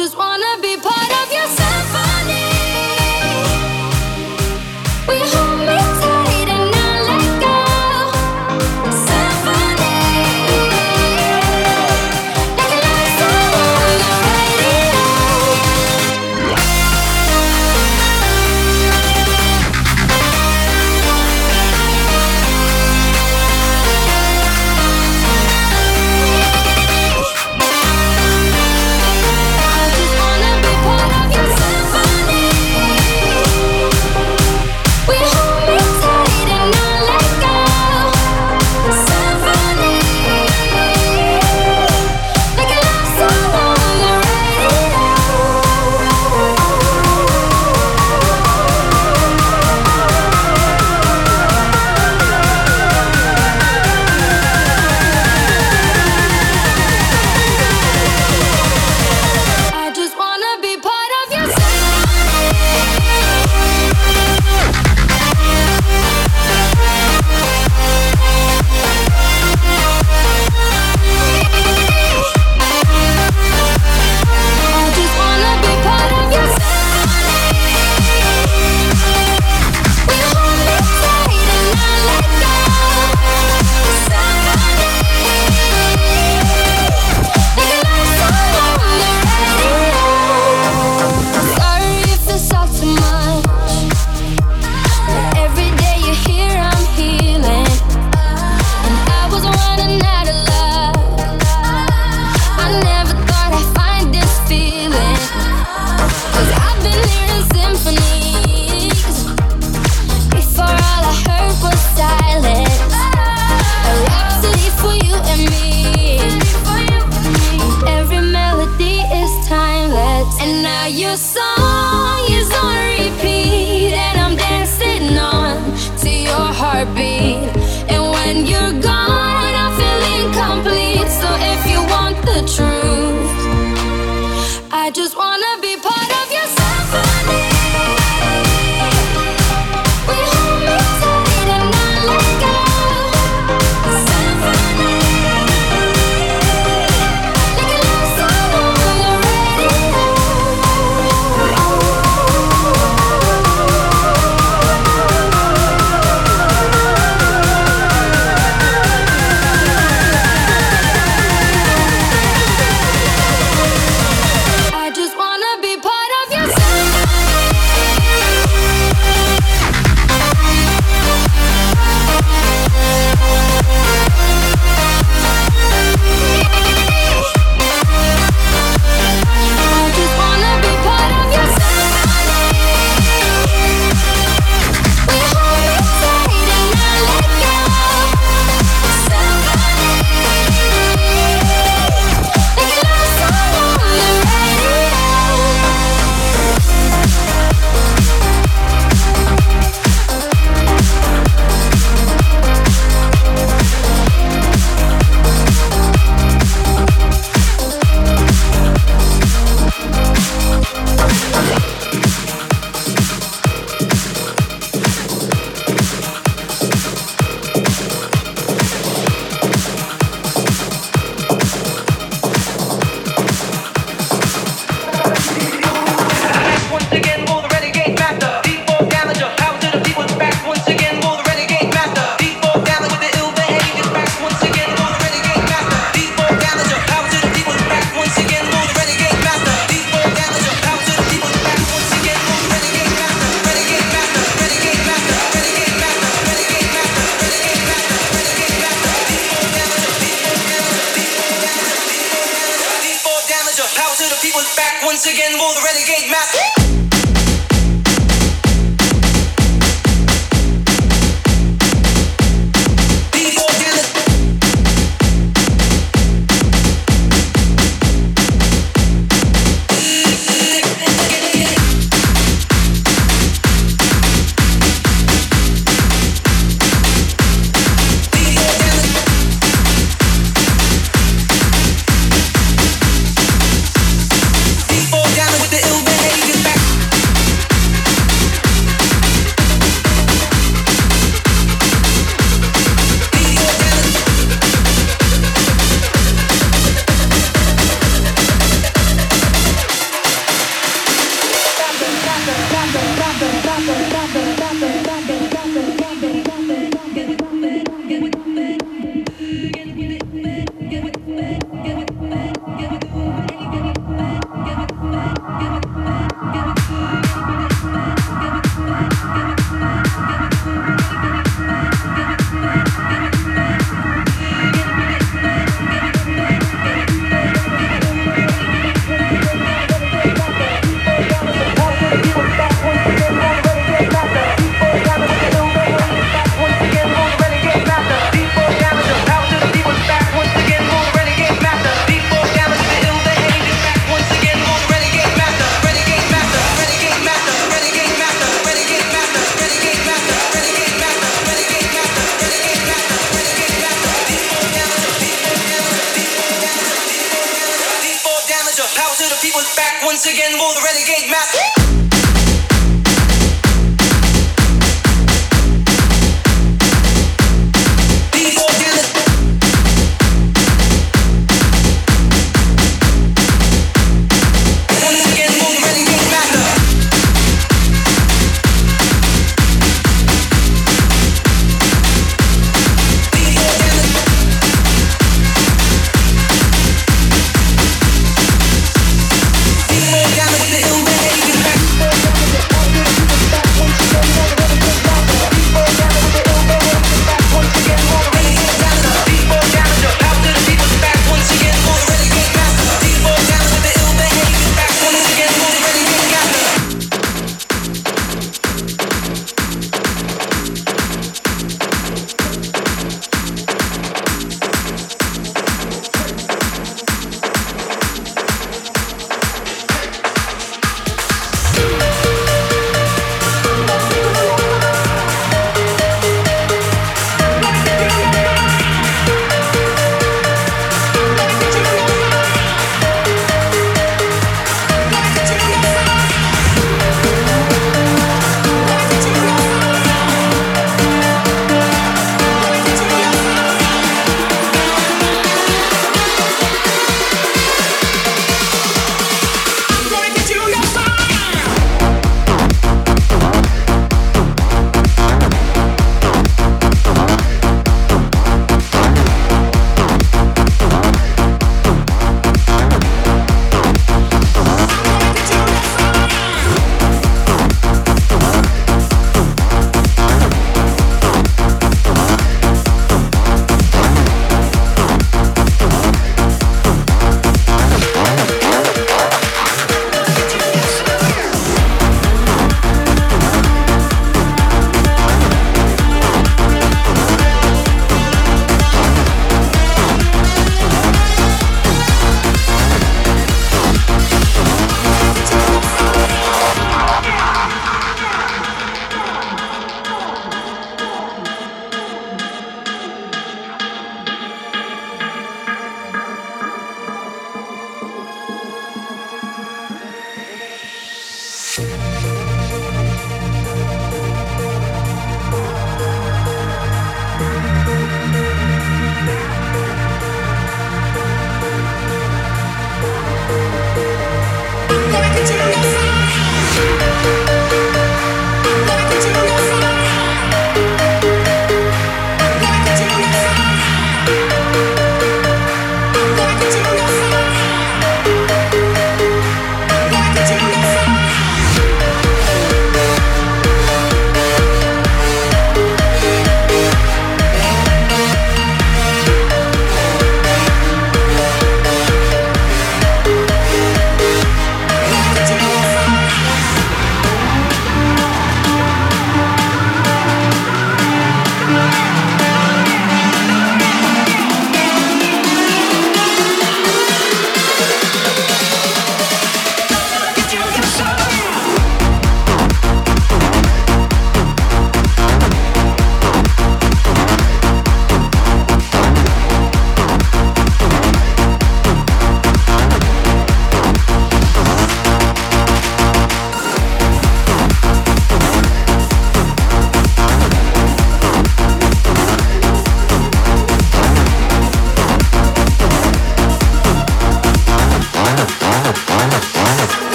Power to be people's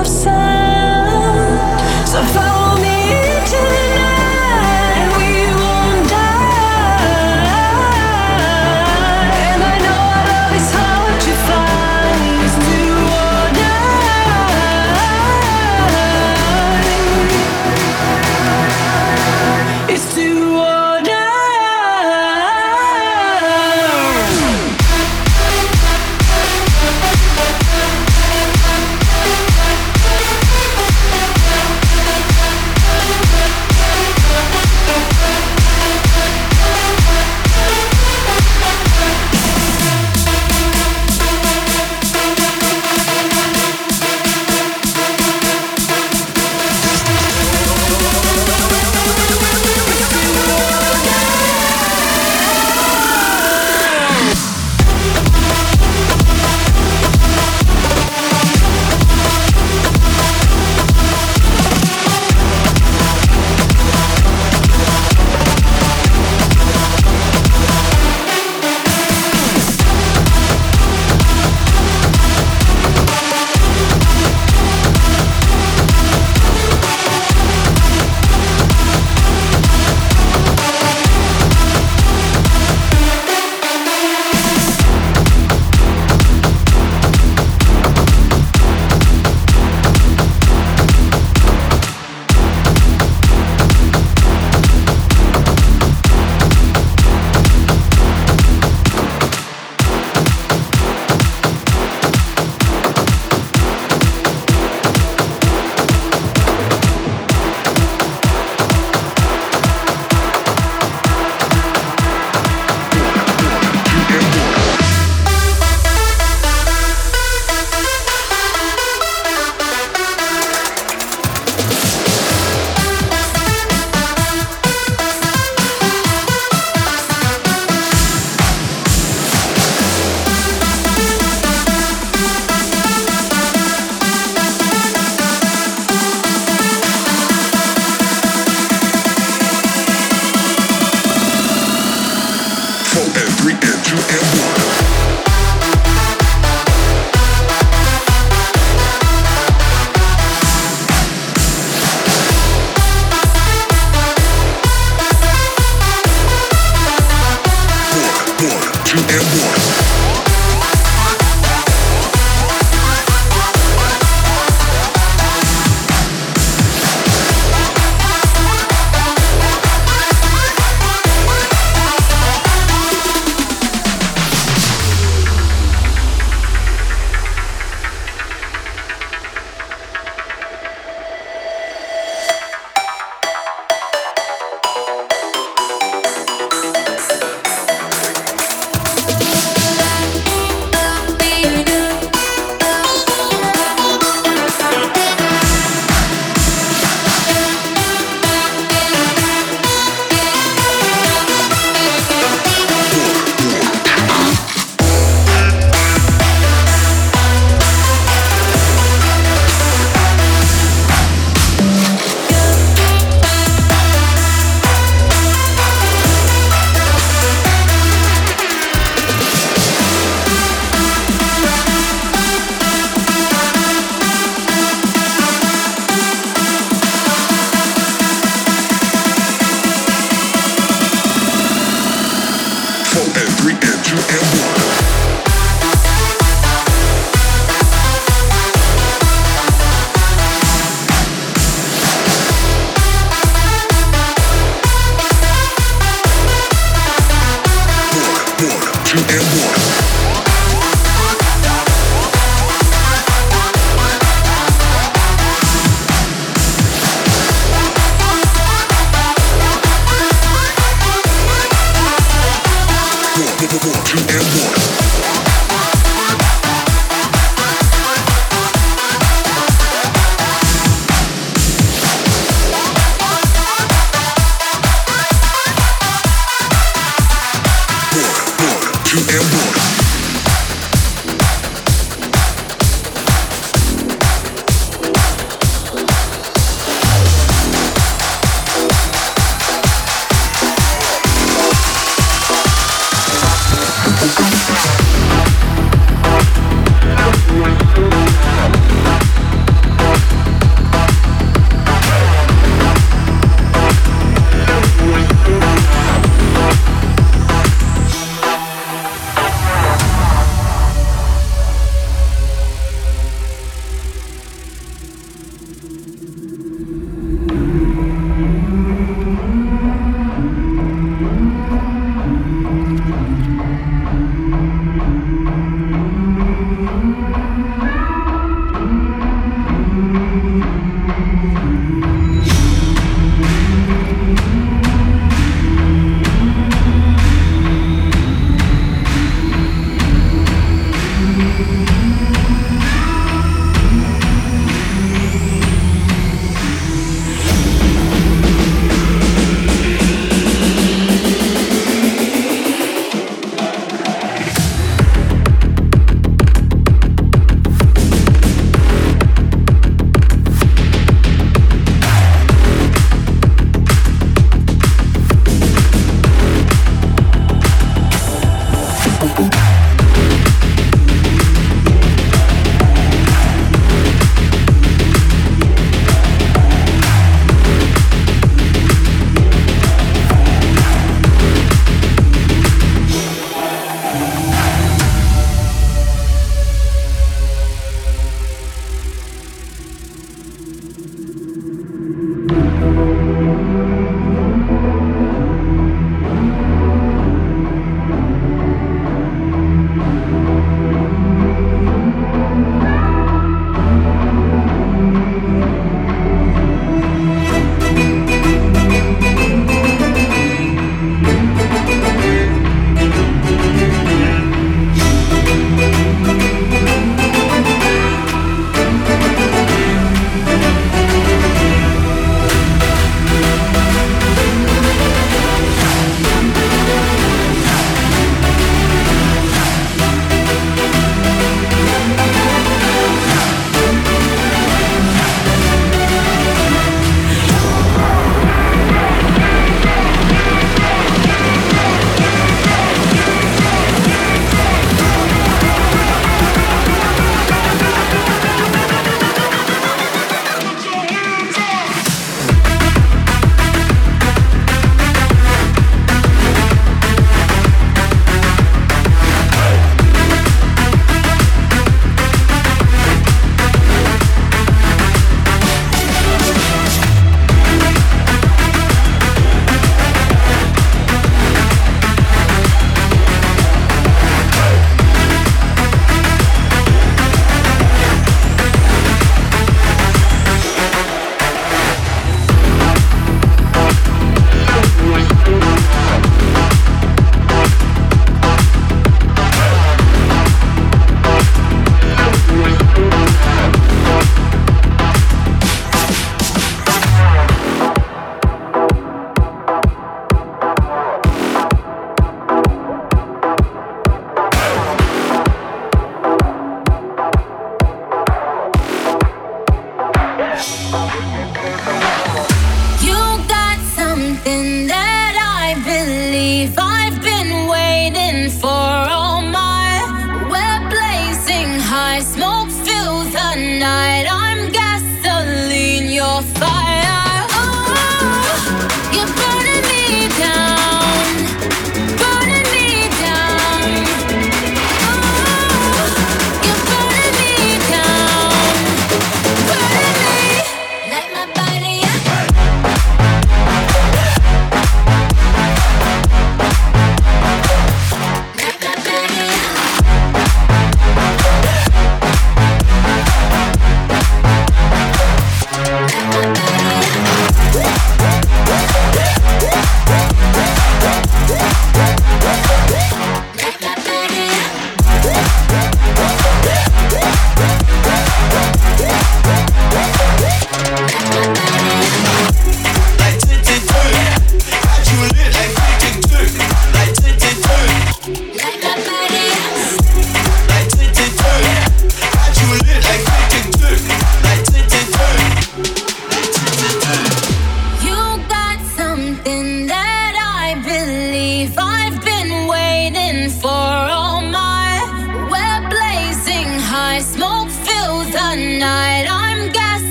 of sound. So follow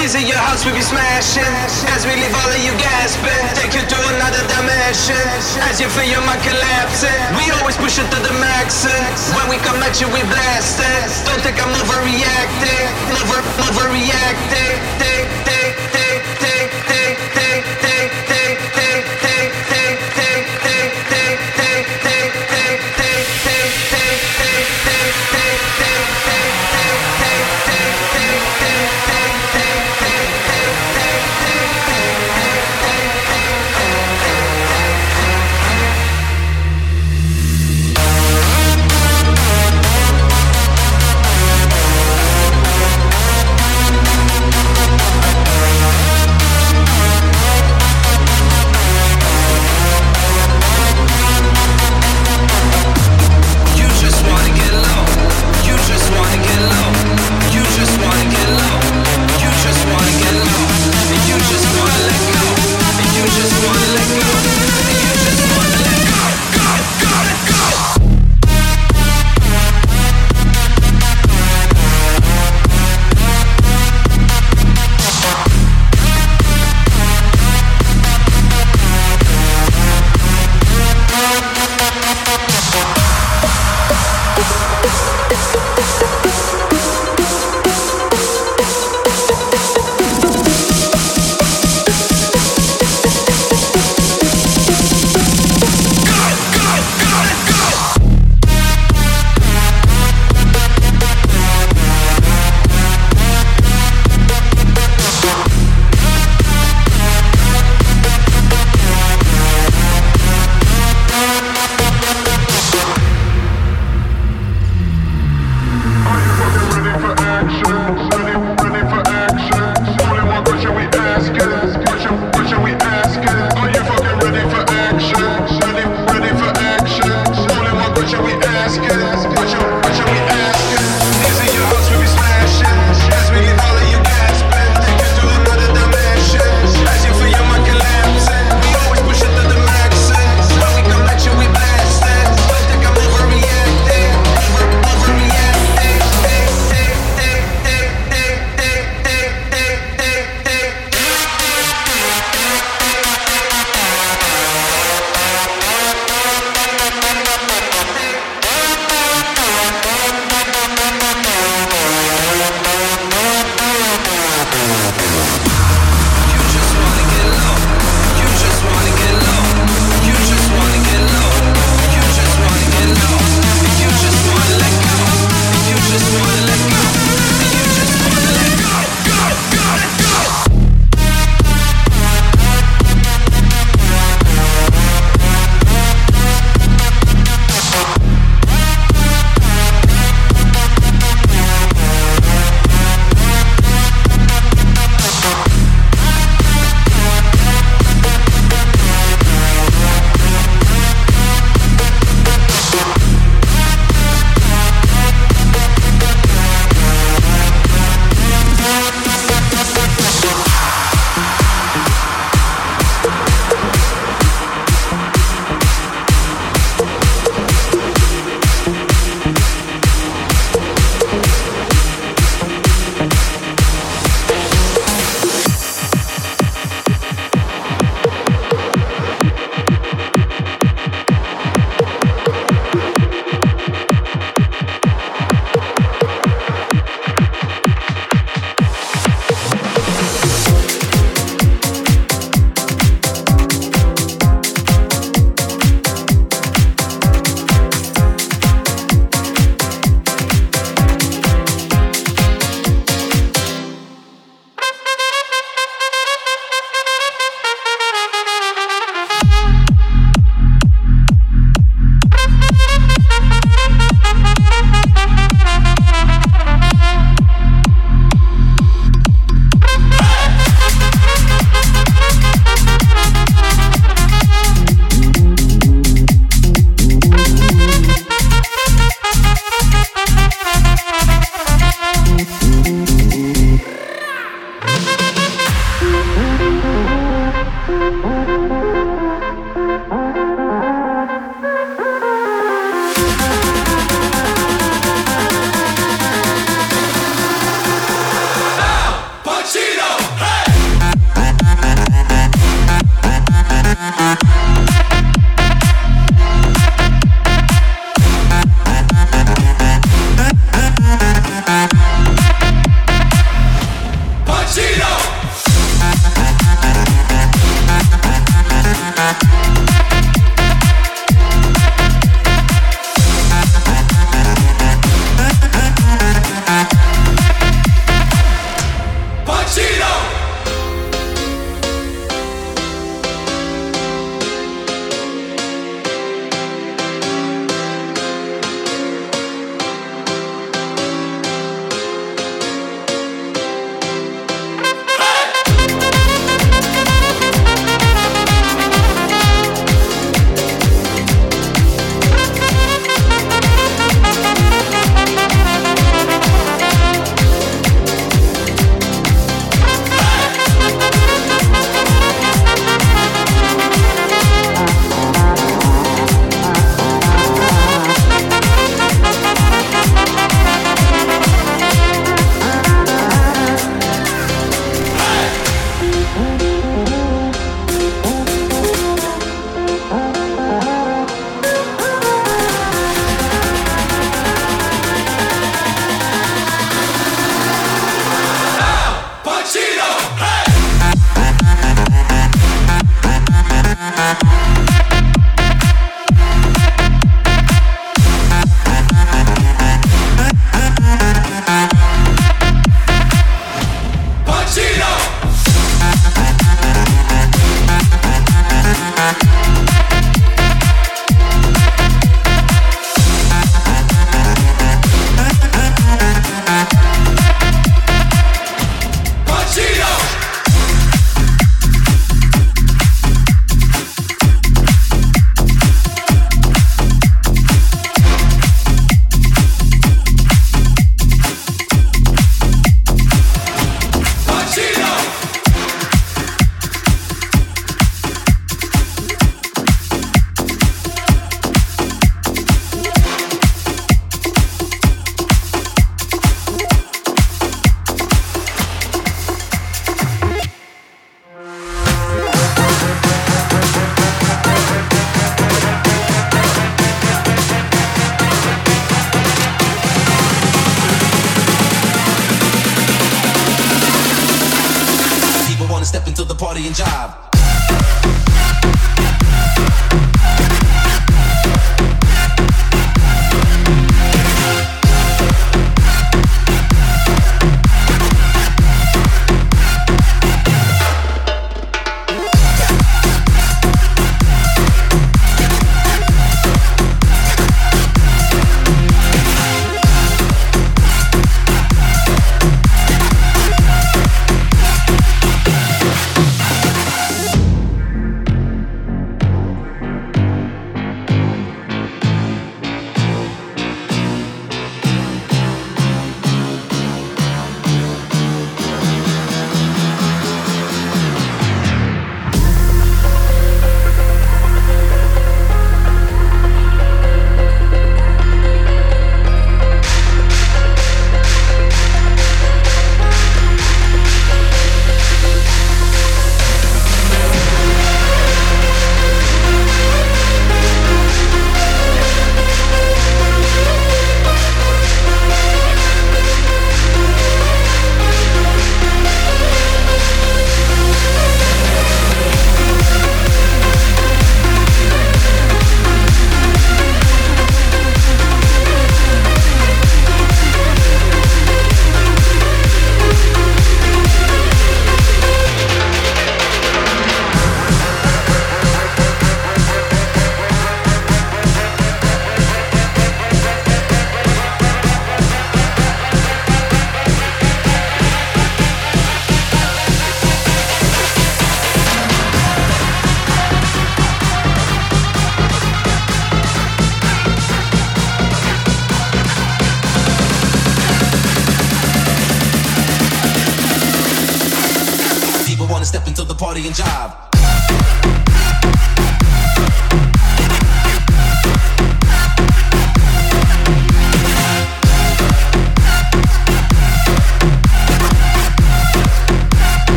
Is it your house we be smashing? As we leave all of you gasping, take you to another dimension. As you feel your mind collapsing, we always push it to the max. When we come at you, we blasting. Don't think I'm overreacting, over, overreacting. Think, think, think, think, think, think, think,